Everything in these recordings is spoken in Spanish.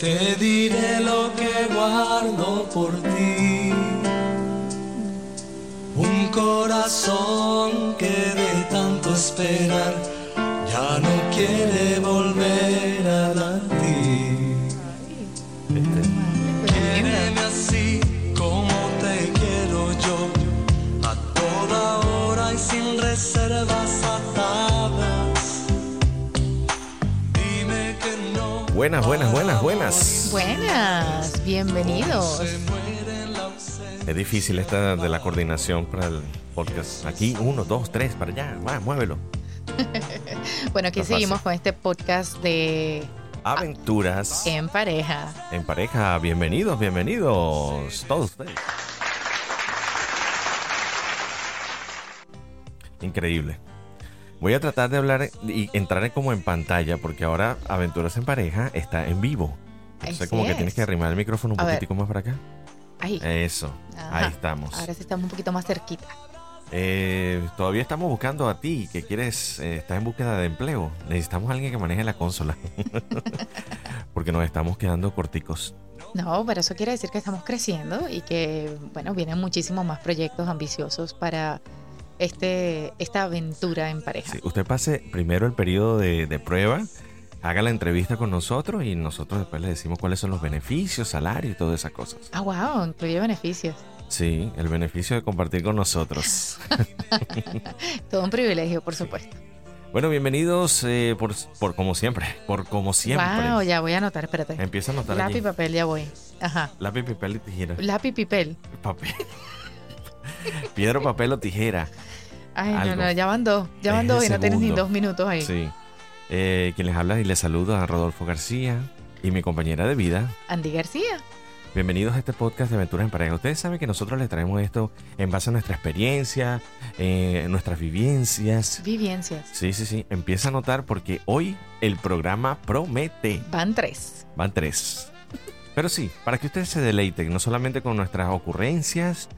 te diré lo que guardo por ti. Un corazón que de tanto esperar ya no quiere volver Buenas, buenas, buenas, buenas. Buenas, bienvenidos. Es difícil esta de la coordinación para el podcast. Aquí, uno, dos, tres, para allá. Va, muévelo. Bueno, aquí No es fácil. seguimos con este podcast de Aventuras En Pareja. en pareja. Bienvenidos, bienvenidos todos ustedes. Increíble. Voy a tratar de hablar y entrar como en pantalla porque ahora Aventuras en pareja está en vivo. Entonces Así como que es. tienes que arrimar el micrófono un A ver. poquitico más para acá. Ahí. Eso, Ajá. ahí estamos. Ahora sí estamos un poquito más cerquita. Eh, todavía estamos buscando a ti, que quieres, eh, estás en búsqueda de empleo. Necesitamos a alguien que maneje la consola. Porque nos estamos quedando corticos. No, pero eso quiere decir que estamos creciendo y que, bueno, vienen muchísimos más proyectos ambiciosos para este, esta aventura en pareja. Sí, usted pase primero el periodo de, de prueba, haga la entrevista con nosotros y nosotros después le decimos cuáles son los beneficios, salario y todas esas cosas. Ah, wow, incluye beneficios. Sí, el beneficio de compartir con nosotros. Todo un privilegio, por supuesto. bueno, bienvenidos eh, por, por como siempre, por como siempre. Wow, ya voy a anotar, espérate. Empieza a notar Lápiz allí. papel, ya voy. Ajá. Lápiz, papel y tijera. Lápiz papel. Papel. Piedra, papel o tijera. Ay, Algo. no, no, ya van dos. Ya van dos y no tienes ni dos minutos ahí. Sí. Eh, quien les habla y les saluda a Rodolfo García y mi compañera de vida. Andy García. Bienvenidos a este podcast de Aventuras en Pareja. Ustedes saben que nosotros les traemos esto en base a nuestra experiencia, eh, nuestras vivencias. Vivencias. Sí, sí, sí. Empieza a notar porque hoy el programa promete. Van tres. Van tres. Pero sí, para que ustedes se deleiten, no solamente con nuestras ocurrencias,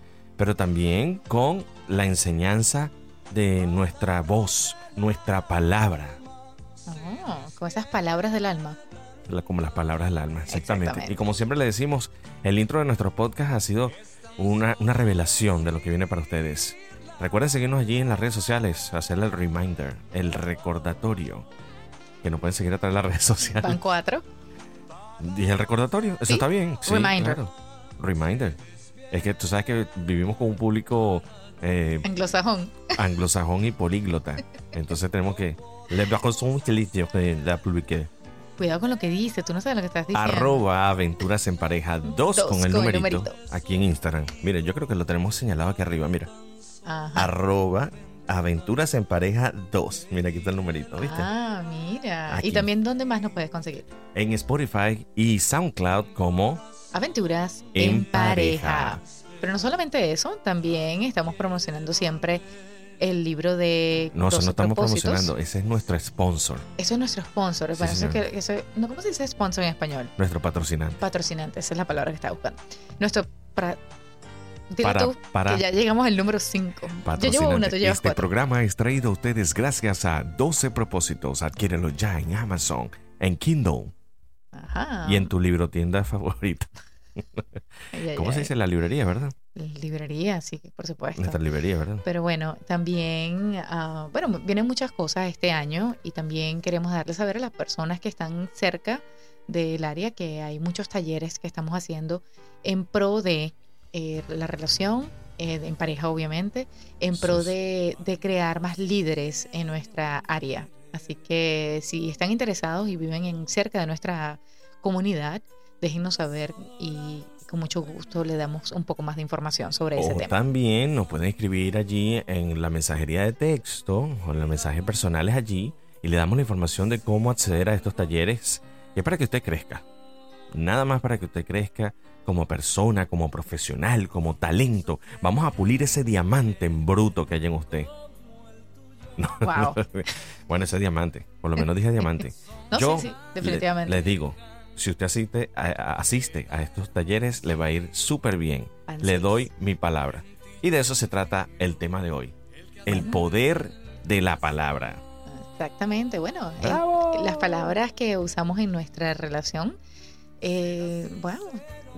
pero también con la enseñanza de nuestra voz, nuestra palabra. Oh, con esas palabras del alma. la- como las palabras del alma, exactamente. Exactamente. Y como siempre le decimos, el intro de nuestro podcast ha sido una, una revelación de lo que viene para ustedes. Recuerden seguirnos allí en las redes sociales, hacerle el reminder, el recordatorio. Que nos pueden seguir a través de las redes sociales. Van cuatro. Dije el recordatorio, eso Sí. está bien. Sí, Reminder. claro. Reminder. Es que tú sabes que vivimos con un público eh, Anglosajón. anglosajón y políglota. Entonces tenemos que... La publique. Cuidado con lo que dice. Tú no sabes lo que estás diciendo. Arroba aventuras en pareja 2 Dos con el con el numerito, numerito. aquí en Instagram. Mire, yo creo que lo tenemos señalado aquí arriba, mira. Ajá. Arroba aventuras en pareja 2. Mira, aquí está el numerito, ¿viste? Ah, mira. Aquí. Y también, ¿dónde más nos puedes conseguir? En Spotify y SoundCloud como Aventuras En en, pareja. pareja. Pero no solamente eso, también estamos promocionando siempre el libro de No, eso 12 no estamos propósitos. promocionando, ese es nuestro sponsor, Eso es nuestro sponsor. Sí, Bueno, eso señor. que- eso- no, ¿Cómo se dice sponsor en español? nuestro patrocinante. Patrocinante, esa es la palabra que estaba buscando. Nuestro. Dile Para- tú para- que ya llegamos al número 5. Yo llevo una, tú llevas este cuatro. programa es traído a ustedes gracias a 12 propósitos. Adquiérelo ya en Amazon, en Kindle Ajá. y en tu librotienda favorita. Ay, ay, ¿Cómo se dice? La librería, ¿verdad? Librería, sí, por supuesto. Nuestra librería, ¿verdad? Pero bueno, también, ah, bueno, vienen muchas cosas este año y también queremos darle saber a las personas que están cerca del área que hay muchos talleres que estamos haciendo en pro de eh, la relación, eh, en pareja obviamente, en pro de, de crear más líderes en nuestra área. Así que si están interesados y viven en cerca de nuestra comunidad, déjenos saber y con mucho gusto le damos un poco más de información sobre ese O tema. también nos pueden escribir allí en la mensajería de texto o en los mensajes personales allí y le damos la información de cómo acceder a estos talleres. Y es para que usted crezca. Nada más para que usted crezca como persona, como profesional, como talento. Vamos a pulir ese diamante en bruto que hay en usted. No, Wow. bueno, ese diamante. Por lo menos dije diamante. No, Yo sí, sí, le- definitivamente. Les digo, si usted asiste a, asiste a estos talleres, le va a ir súper bien. Así Le es. doy mi palabra. Y de eso se trata el tema de hoy. El Bueno. poder de la palabra. Exactamente, bueno, eh, las palabras que usamos en nuestra relación, eh,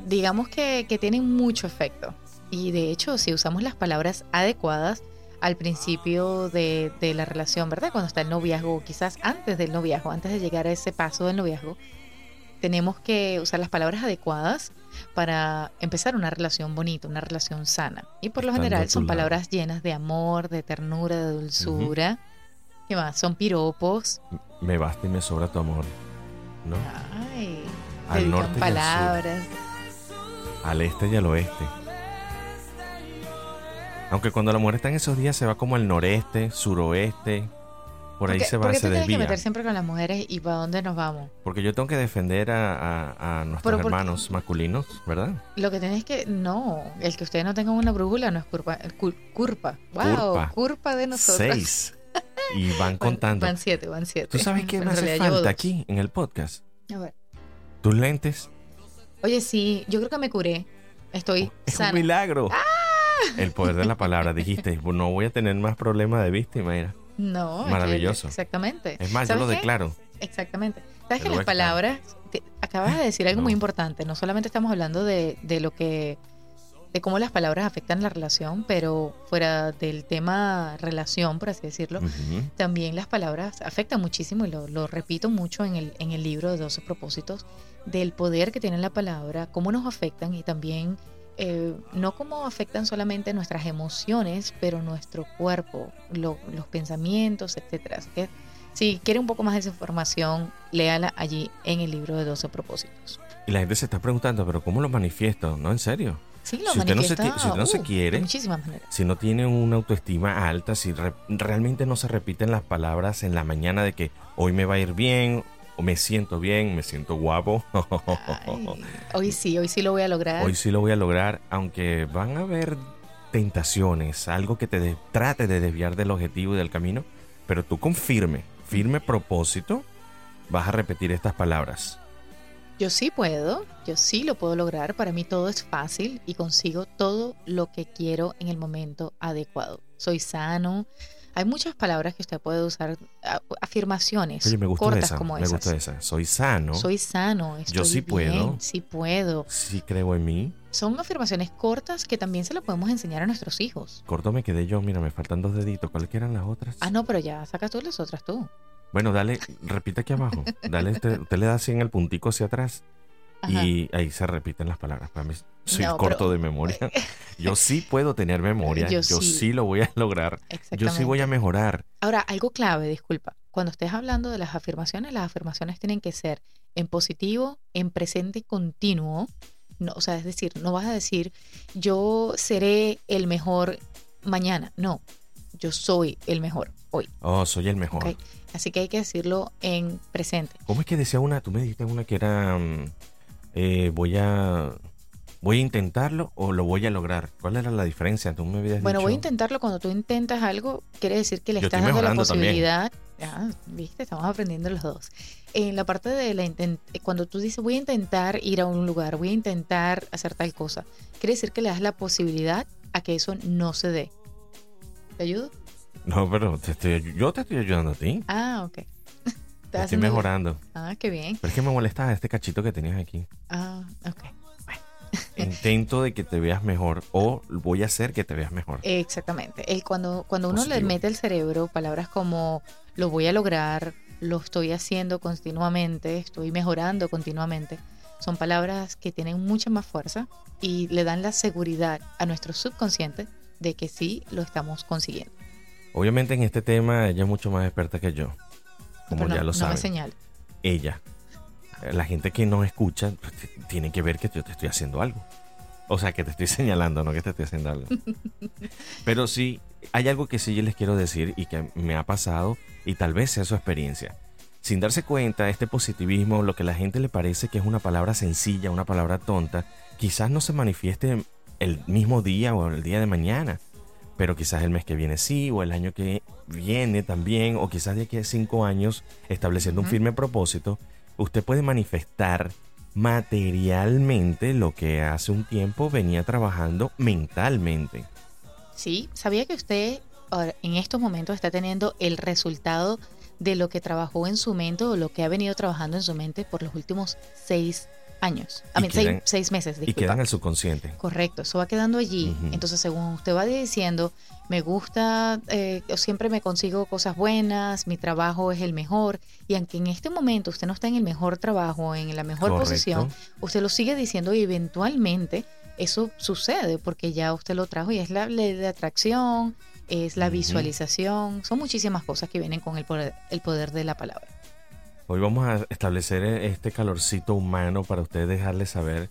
digamos que, que tienen mucho efecto. Y de hecho, si usamos las palabras adecuadas al principio de, de la relación, ¿verdad? Cuando está el noviazgo, o quizás antes del noviazgo, antes de llegar a ese paso del noviazgo, tenemos que usar las palabras adecuadas para empezar una relación bonita, una relación sana. Y por lo general son palabras llenas de amor, de ternura, de dulzura. ¿Qué más? Son piropos. Me basta y me sobra tu amor. ¿No? Ay, Al norte y al sur. Al este y al oeste. Aunque cuando la mujer está en esos días se va como al noreste, suroeste. Por ahí ¿Por qué- se va, qué se te tienes que desvía. meter siempre con las mujeres y para dónde nos vamos? Porque yo tengo que defender a, a- a nuestros hermanos masculinos, ¿verdad? Lo que tienes que. No, el que ustedes no tengan una brújula no es culpa. cul- Culpa. Wow, Culpa. de nosotros. Seis. Y van contando. Van siete, van siete. ¿Tú sabes qué me hace falta aquí en el podcast? A ver. Tus lentes. Oye, sí, yo creo que me curé. Estoy Es un sana. milagro. El poder de la palabra. Dijiste, no voy a tener más problema de y mira. No, Maravilloso. exactamente. Es más, yo ¿Sabes lo qué? declaro. Exactamente. Sabes que las palabras, te- acabas de decir algo No. muy importante. No solamente estamos hablando de, de lo que, de cómo las palabras afectan la relación, pero fuera del tema relación, por así decirlo, también las palabras afectan muchísimo y lo, lo repito mucho en el, en el libro de 12 propósitos, del poder que tiene la palabra, cómo nos afectan y también eh, no cómo afectan solamente nuestras emociones, pero nuestro cuerpo, lo- los pensamientos, etcétera. Así que si quiere un poco más de esa información, léala allí en el libro de 12 propósitos. Y la gente se está preguntando, pero ¿cómo lo manifiesto? No, en serio. Sí, lo Si usted no se manifiesta, qui- si usted no se quiere, de muchísimas maneras. Si no tiene una autoestima alta, si re- realmente no se repiten las palabras en la mañana de que hoy me va a ir bien, me siento bien, me siento guapo. Ay, hoy sí, hoy sí lo voy a lograr. Hoy sí lo voy a lograr, aunque van a haber tentaciones, algo que te de- trate de desviar del objetivo y del camino, pero tú con firme, firme propósito, vas a repetir estas palabras. Yo sí puedo, yo sí lo puedo lograr. Para mí todo es fácil y consigo todo lo que quiero en el momento adecuado. Soy sano. Hay muchas palabras que usted puede usar, afirmaciones Oye, me gustó cortas esa, como me esas. gustó esa. Soy sano, Soy sano, estoy sí bien, puedo. sí puedo. sí creo en mí. Son afirmaciones cortas que también se las podemos enseñar a nuestros hijos. Corto me quedé yo, mira, me faltan dos deditos. ¿Cuáles eran las otras? Ah, no, pero ya sacas tú las otras tú. Bueno, dale, repite aquí abajo. Dale, este- usted le da así en el puntico hacia atrás Ajá. y ahí se repiten las palabras. Para mí soy No, corto pero- de memoria. Yo sí puedo tener memoria. Yo, Yo sí. sí. lo voy a lograr. Yo sí voy a mejorar. Ahora, algo clave, disculpa. Cuando estés hablando de las afirmaciones, las afirmaciones tienen que ser en positivo, en presente continuo. No, o sea, es decir, no vas a decir yo seré el mejor mañana. No, yo soy el mejor hoy. Oh, soy el mejor. Así que hay que decirlo en presente. ¿Cómo es que decía una? Tú me dijiste una que era mm, eh, voy a voy a intentarlo o lo voy a lograr. ¿Cuál era la diferencia? Tú me habías Bueno, dicho. voy a intentarlo. Cuando tú intentas algo, quiere decir que le Yo estás dando la posibilidad. Ah, viste, estamos aprendiendo los dos. En la parte de la inten- cuando tú dices voy a intentar ir a un lugar, voy a intentar hacer tal cosa, quiere decir que le das la posibilidad a que eso no se dé. ¿Te ayudo? No, pero te estoy- yo te estoy ayudando a ti. Ah, ok. Estoy haciendo- mejorando. Ah, qué bien. Pero es que me molesta este cachito que tenías aquí. Ah, ok. Intento de que te veas mejor o voy a hacer que te veas mejor. Exactamente. El, cuando cuando uno le Positivo. mete al cerebro palabras como lo voy a lograr, lo estoy haciendo continuamente, estoy mejorando continuamente, son palabras que tienen mucha más fuerza y le dan la seguridad a nuestro subconsciente de que sí lo estamos consiguiendo. Obviamente en este tema ella es mucho más experta que yo. Como no, ya lo no me saben. señale. Ella. La gente que nos escucha pues, tiene que ver que yo te estoy haciendo algo. O sea, que te estoy señalando, no que te estoy haciendo algo. Pero sí, hay algo que sí les quiero decir y que me ha pasado y tal vez sea su experiencia. Sin darse cuenta, este positivismo, lo que a la gente le parece que es una palabra sencilla, una palabra tonta, quizás no se manifieste el mismo día o el día de mañana, pero quizás el mes que viene sí, o el año que viene también, o quizás de aquí a cinco años, estableciendo un firme propósito, usted puede manifestar materialmente lo que hace un tiempo venía trabajando mentalmente. Sí, sabía que usted en estos momentos está teniendo el resultado de lo que trabajó en su mente o lo que ha venido trabajando en su mente por los últimos seis años. A mí, seis, quedan- seis meses, Y queda en el subconsciente. Correcto, eso va quedando allí. Entonces, según usted va diciendo, me gusta, eh, o siempre me consigo cosas buenas, mi trabajo es el mejor, y aunque en este momento usted no está en el mejor trabajo, en la mejor Correcto. posición, usted lo sigue diciendo y eventualmente eso sucede porque ya usted lo trajo y es la ley de atracción, es la visualización, son muchísimas cosas que vienen con el poder, el poder de la palabra. Hoy vamos a establecer este calorcito humano para ustedes dejarles saber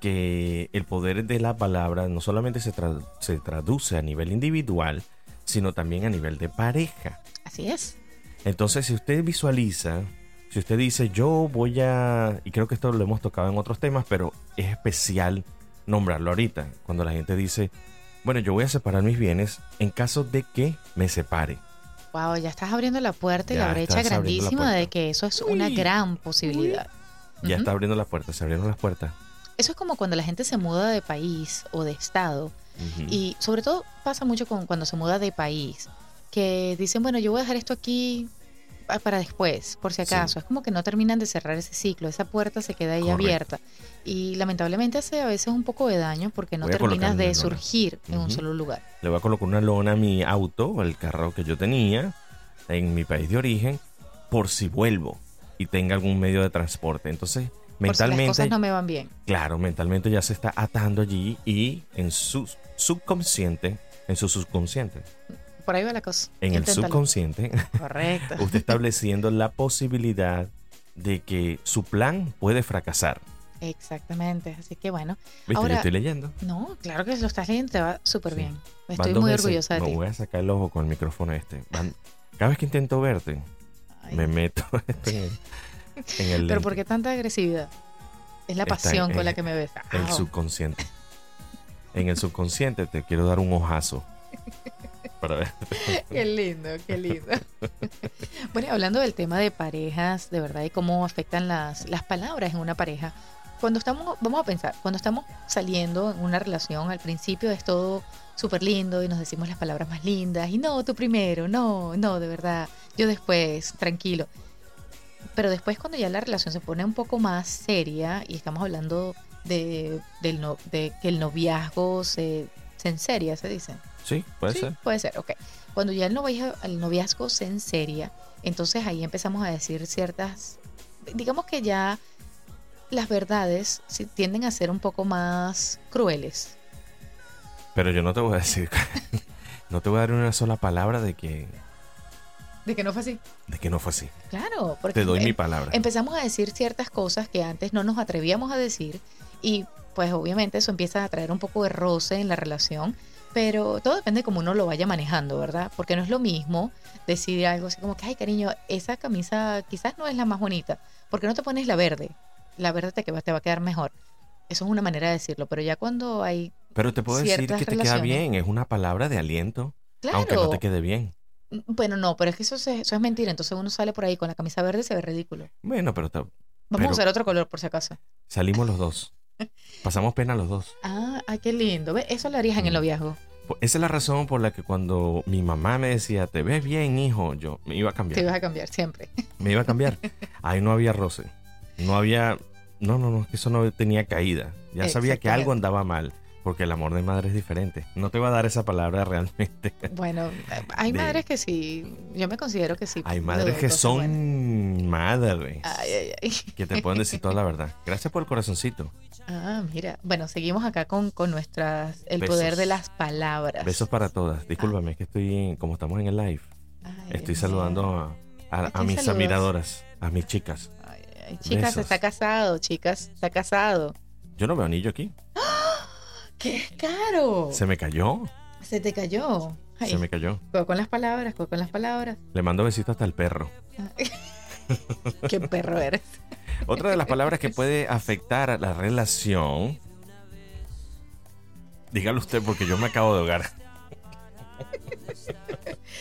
que el poder de la palabra no solamente se, tra- se traduce a nivel individual, sino también a nivel de pareja. Así es. Entonces, si usted visualiza, si usted dice, yo voy a, y creo que esto lo hemos tocado en otros temas, pero es especial nombrarlo ahorita, cuando la gente dice, bueno, yo voy a separar mis bienes en caso de que me separe. Wow, ya estás abriendo la puerta y Ya la brecha la grandísima de que eso es una Uy, gran posibilidad. Ya Ujú. está abriendo las puertas, se abrieron las puertas. Eso es como cuando la gente se muda de país o de estado. Y sobre todo pasa mucho con cuando se muda de país. Que dicen, bueno, yo voy a dejar esto aquí para después, por si Sí. acaso. Es como que no terminan de cerrar ese ciclo. Esa puerta se queda ahí Correcto. abierta. Y lamentablemente hace a veces un poco de daño porque no terminas de una lona. surgir en un solo lugar. Le voy a colocar una lona a mi auto, el carro que yo tenía en mi país de origen, por si vuelvo y tenga algún medio de transporte. Entonces, Por si las mentalmente, cosas no me van bien. claro, mentalmente ya se está atando allí y en su subconsciente, en su subconsciente, Por ahí va la cosa. en el subconsciente, Correcto. usted estableciendo la posibilidad de que su plan puede fracasar. Exactamente. Así que bueno. ¿Viste? Ahora- yo estoy leyendo. No, claro que lo estás leyendo, te va súper Sí. bien. Estoy muy veces. orgullosa de Me ti. voy a sacar el ojo con el micrófono este. Van- Cada vez que intento verte, Ay, me meto esto en el, en el Pero. ¿por qué tanta agresividad? Es la pasión en- con la que me ves. El subconsciente. En el subconsciente te quiero dar un ojazo. Para ver. Qué lindo, qué lindo. bueno, hablando del tema de parejas, de verdad, y cómo afectan las, las palabras en una pareja. Cuando estamos, vamos a pensar, cuando estamos saliendo en una relación, al principio es todo súper lindo y nos decimos las palabras más lindas. Y no, tú primero, no, no, de verdad, yo después, tranquilo. Pero después cuando ya la relación se pone un poco más seria y estamos hablando de, del no- de que el noviazgo se, se enseria, se dice. Sí, puede Sí, ser. Puede ser, ok. Cuando ya el noviazgo, el noviazgo se enseria, entonces ahí empezamos a decir ciertas, digamos que ya las verdades sí tienden a ser un poco más crueles. Pero yo no te voy a decir. no te voy a dar una sola palabra de que, De que no fue así. de que no fue así. Claro, porque Te doy em- mi palabra. empezamos a decir ciertas cosas que antes no nos atrevíamos a decir y pues obviamente eso empieza a traer un poco de roce en la relación, pero todo depende de cómo uno lo vaya manejando, ¿verdad? Porque no es lo mismo decir algo así como que, ay cariño, esa camisa quizás no es la más bonita, porque no te pones la verde? La verde te, va- te va a quedar mejor. Eso es una manera de decirlo, pero ya cuando hay... Pero te puedo decir que te queda bien. Es una palabra de aliento. Claro, Aunque no te quede bien. bueno, no, pero es que eso, se- eso es mentira, entonces uno sale por ahí con la camisa verde y se ve ridículo. Bueno, pero te- Vamos Pero- a usar otro color por si acaso. salimos los dos. Pasamos pena los dos. Ah, ay, qué lindo. ¿Ve? Eso lo harías en el Mm. noviazgo. Esa es la razón por la que cuando mi mamá me decía, te ves bien, hijo, yo me iba a cambiar. Te ibas a cambiar siempre. Me iba a cambiar. Ahí no había roce. No había. No, no, no, eso no tenía caída. Ya sabía que algo andaba mal. Porque el amor de madre es diferente. No te va a dar esa palabra realmente. Bueno, hay De- madres que sí. Yo me considero que sí. Hay madres que buenas. son madres. Ay, ay, ay. Que te pueden decir toda la verdad. Gracias por el corazoncito. Ah, mira. Bueno, seguimos acá con, con nuestras. El Besos. poder de las palabras. Besos para todas. Discúlpame, es que estoy, en- como estamos en el live, estoy saludando a, a- a ¿A quién mis admiradoras, a mis chicas. Ay, ay, chicas, Besos. está casado, chicas, está casado. Yo no veo anillo aquí. ¡Qué caro! Se me cayó. Se te cayó. Ay, Se me cayó. cuidado con las palabras, cuidado con las palabras. Le mando besitos hasta el perro. Qué perro eres. Otra de las palabras que puede afectar a la relación. Dígalo usted porque yo me acabo de ahogar.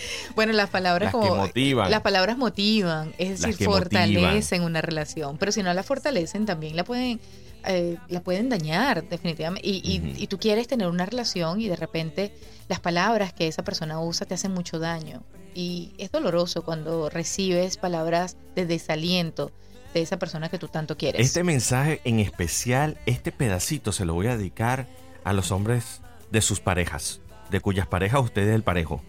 Bueno, las palabras Las que como motivan. las palabras motivan, es decir, fortalecen una relación, pero si no la fortalecen también la pueden eh, la pueden dañar definitivamente y, y tú quieres tener una relación y de repente las palabras que esa persona usa te hacen mucho daño y es doloroso cuando recibes palabras de desaliento de esa persona que tú tanto quieres. Este mensaje en especial, este pedacito se lo voy a dedicar a los hombres de sus parejas, de cuyas parejas usted es el parejo.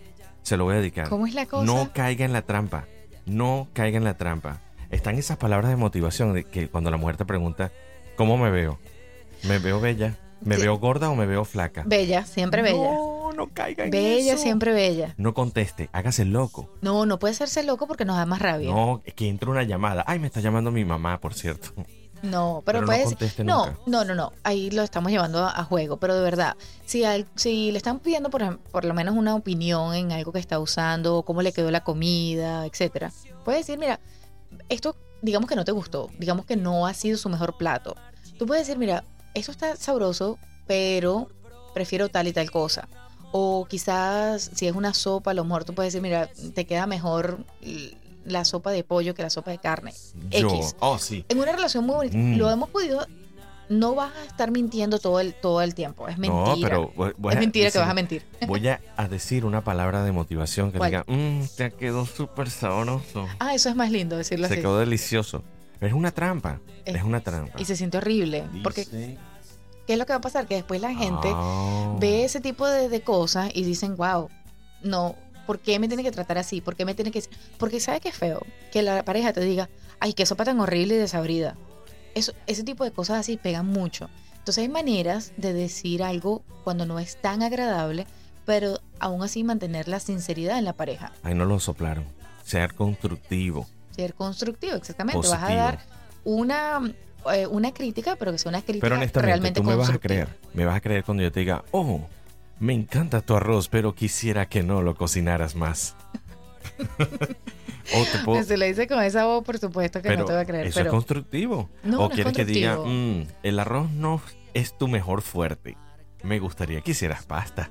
Se lo voy a dedicar. ¿Cómo es la cosa? No caiga en la trampa. No caiga en la trampa. Están esas palabras de motivación de que cuando la mujer te pregunta, ¿cómo me veo? ¿Me veo bella? ¿Me Sí. veo gorda o me veo flaca? Bella, siempre bella. No, no caiga en bella, eso. siempre bella. No conteste, hágase loco. No, no puede hacerse loco porque nos da más rabia. No, es que entra una llamada. Ay, me está llamando mi mamá, por cierto. No, Pero pero, no puedes. No, nunca. no, no, no. Ahí lo estamos llevando a, a juego. Pero de verdad, si, al- si le están pidiendo por, por lo menos una opinión en algo que está usando, cómo le quedó la comida, etcétera, puedes decir, mira, esto, digamos que no te gustó, digamos que no ha sido su mejor plato. Tú puedes decir, mira, esto está sabroso, pero prefiero tal y tal cosa. O quizás si es una sopa, a lo mejor tú puedes decir, mira, te queda mejor la sopa de pollo que la sopa de carne. Yo. X. Oh, sí. En una relación muy bonita, Mm. lo hemos podido, no vas a estar mintiendo todo el, todo el tiempo, es mentira. No, pero voy- voy es a mentira que vas a mentir. Voy a, a decir una palabra de motivación que ¿Cuál? diga, mmm, te quedó súper sabroso. Ah, eso es más lindo decirlo Se así. quedó delicioso. Pero es una trampa. Es- Es una trampa. Y se siente horrible. Porque, ¿qué es lo que va a pasar? Que después la gente Ah. ve ese tipo de, de cosas y dicen, wow, no, ¿por qué me tiene que tratar así? ¿Por qué me tiene que...? Porque ¿sabe qué es feo? Que la pareja te diga, ay, qué sopa tan horrible y desabrida. Eso, ese tipo de cosas así pegan mucho. Entonces hay maneras de decir algo cuando no es tan agradable, pero aún así mantener la sinceridad en la pareja. Ahí no lo soplaron. Ser constructivo. Ser constructivo, exactamente. Vas a Positivo. dar una, eh, una crítica, pero que sea una crítica Pero honestamente, realmente tú me vas a creer. Me vas a creer cuando yo te diga, oh, me encanta tu arroz, pero quisiera que no lo cocinaras más. o te puedo... Se le dice con esa voz, por supuesto que Pero no te va a creer. eso pero es constructivo. No, o no es quieres que diga. "Mm, el arroz no es tu mejor fuerte. Me gustaría que hicieras pasta.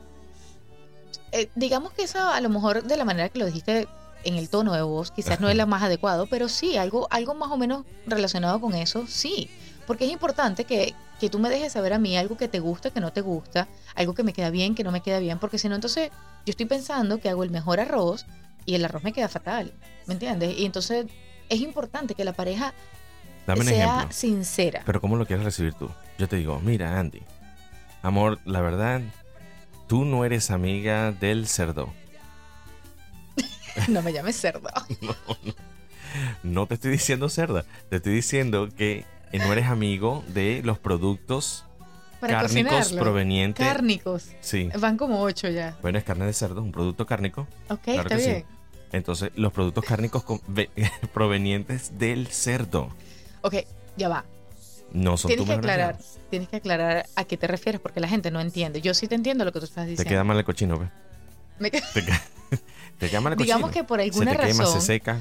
eh, digamos que eso a lo mejor de la manera que lo dijiste en el tono de voz, quizás no es la más adecuado, pero sí, algo, algo más o menos relacionado con eso, sí. Porque es importante que, que tú me dejes saber a mí algo que te gusta, que no te gusta, algo que me queda bien, que no me queda bien, porque si no, entonces yo estoy pensando que hago el mejor arroz y el arroz me queda fatal, ¿me entiendes? Y entonces es importante que la pareja Dame un sea ejemplo. sincera. Pero ¿cómo lo quieres recibir tú? Yo te digo, mira, Andy, amor, la verdad, tú no eres amiga del cerdo. No me llames cerdo. No te estoy diciendo cerda, te estoy diciendo que no eres amigo de los productos Para cárnicos cocinarlo. provenientes. Cárnicos. Sí. Van como ocho ya. Bueno, es carne de cerdo, un producto cárnico. Ok, Claro está que sí. bien. Entonces, los productos cárnicos con- ve- provenientes del cerdo Ok, ya va. no son Tienes que aclarar, tienes que aclarar a qué te refieres porque la gente no entiende. Yo sí te entiendo lo que tú estás Te diciendo. queda mal el cochino, ¿ves? Me Te, queda- te queda mal el Digamos cochino. que por se alguna te quema, se seca.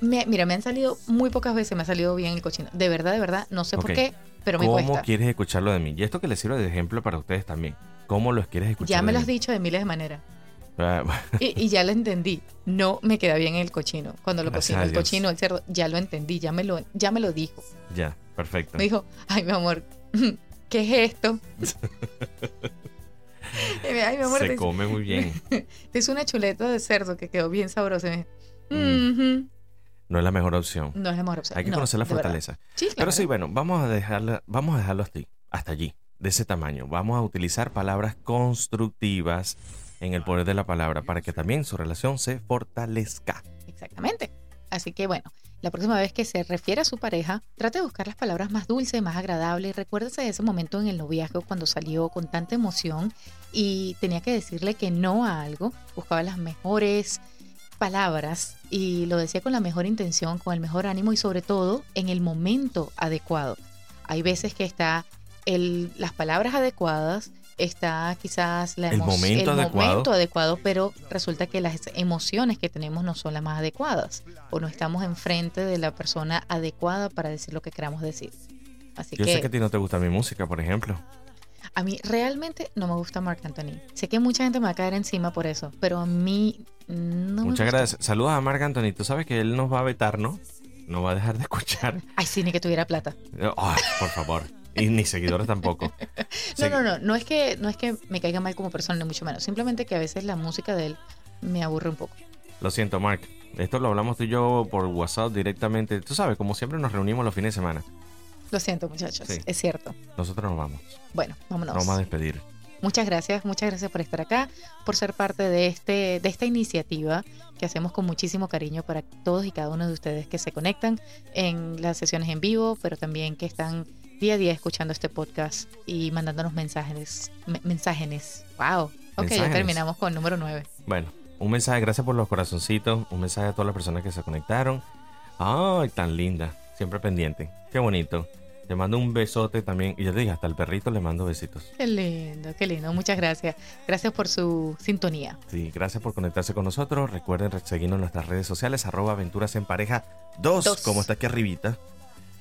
Me- mira, me han salido muy pocas veces, me ha salido bien el cochino. De verdad, de verdad, no sé por qué, pero me ¿Cómo cuesta. quieres escucharlo de mí? Y esto que les sirve de ejemplo para ustedes también. ¿Cómo los quieres escuchar? Ya me lo has mí? dicho de miles de maneras. Ah, Y, y ya lo entendí. No me queda bien el cochino. Cuando lo Gracias cocino, el ya el cerdo, ya lo entendí, ya me lo, ya me lo dijo. ya, perfecto. Me dijo, ay, mi amor, ¿qué es esto? Ay, mi amor, Se te, come muy bien. hice una chuleta de cerdo que quedó bien sabrosa. Dijo, Mm. "Ujú". No es la mejor opción. No es la mejor opción. Hay que No, conocer la fortaleza. Sí, Pero claro. sí, bueno, vamos a dejarla, vamos a dejarlo hasta, hasta allí, de ese tamaño. Vamos a utilizar palabras constructivas en el poder de la palabra para que también su relación se fortalezca. Exactamente. Así que bueno, la próxima vez que se refiere a su pareja, trate de buscar las palabras más dulces, más agradables. Recuérdese de ese momento en el noviazgo cuando salió con tanta emoción y tenía que decirle que no a algo. Buscaba las mejores palabras y lo decía con la mejor intención, con el mejor ánimo y sobre todo en el momento adecuado. Hay veces que está el, las palabras adecuadas, está quizás la El momento el adecuado. momento adecuado, pero resulta que las emociones que tenemos no son las más adecuadas o no estamos enfrente de la persona adecuada para decir lo que queramos decir. Así Yo que, sé que a ti no te gusta mi música, por ejemplo. A mí realmente no me gusta Marc Anthony. Sé que mucha gente me va a caer encima por eso, pero a mí no me Muchas gusta. gracias. Saludos a Marc Anthony. Tú sabes que él nos va a vetar, ¿no? No va a dejar de escuchar. Ay, sí, ni que tuviera plata. Ay, por favor. Y ni seguidores tampoco. No, no, no, no es que no es que me caiga mal como persona ni mucho menos, simplemente que a veces la música de él me aburre un poco. Lo siento, Mark. Esto lo hablamos tú y yo por WhatsApp directamente. Tú sabes, como siempre nos reunimos los fines de semana. Lo siento, muchachos. Sí. Es cierto. Nosotros nos vamos. Bueno, vámonos. Nos vamos a despedir. Muchas gracias, muchas gracias por estar acá, por ser parte de, este, de esta iniciativa que hacemos con muchísimo cariño para todos y cada uno de ustedes que se conectan en las sesiones en vivo, pero también que están día a día escuchando este podcast y mandándonos mensajes. me- mensajes. ¡Wow! Ok, ya terminamos con el número 9. Bueno, un mensaje, gracias por los corazoncitos. Un mensaje a todas las personas que se conectaron. Ay, tan linda. Siempre pendiente. Qué bonito. Te mando un besote también. Y yo te dije, hasta el perrito le mando besitos. Qué lindo, qué lindo. Muchas gracias. Gracias por su sintonía. Sí, gracias por conectarse con nosotros. Recuerden re- seguirnos en nuestras redes sociales, arroba aventuras en pareja 2, Dos. como está aquí arribita.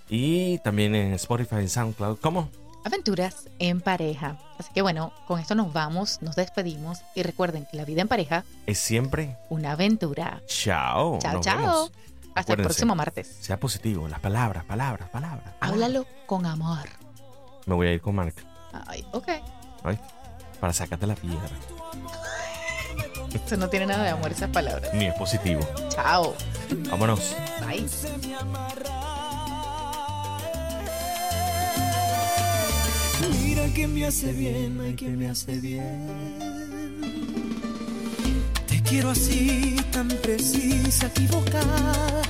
Y también en Spotify, en SoundCloud. ¿Cómo? Aventuras en pareja. Así que bueno, con esto nos vamos, nos despedimos y recuerden que la vida en pareja, Es siempre una aventura. chao. Chao, chao. vemos. Hasta el próximo martes. Sea positivo, las palabras, palabras, palabras. Háblalo con amor. Me voy a ir con Mark. Ay, ok. ¿oíste? Para sacarte la piedra. Eso no tiene nada de amor esas palabras. Ni es positivo. Chao. Vámonos. Bye. Mira que me hace bien, ay que me hace bien. Te quiero así, tan precisa, equivocada.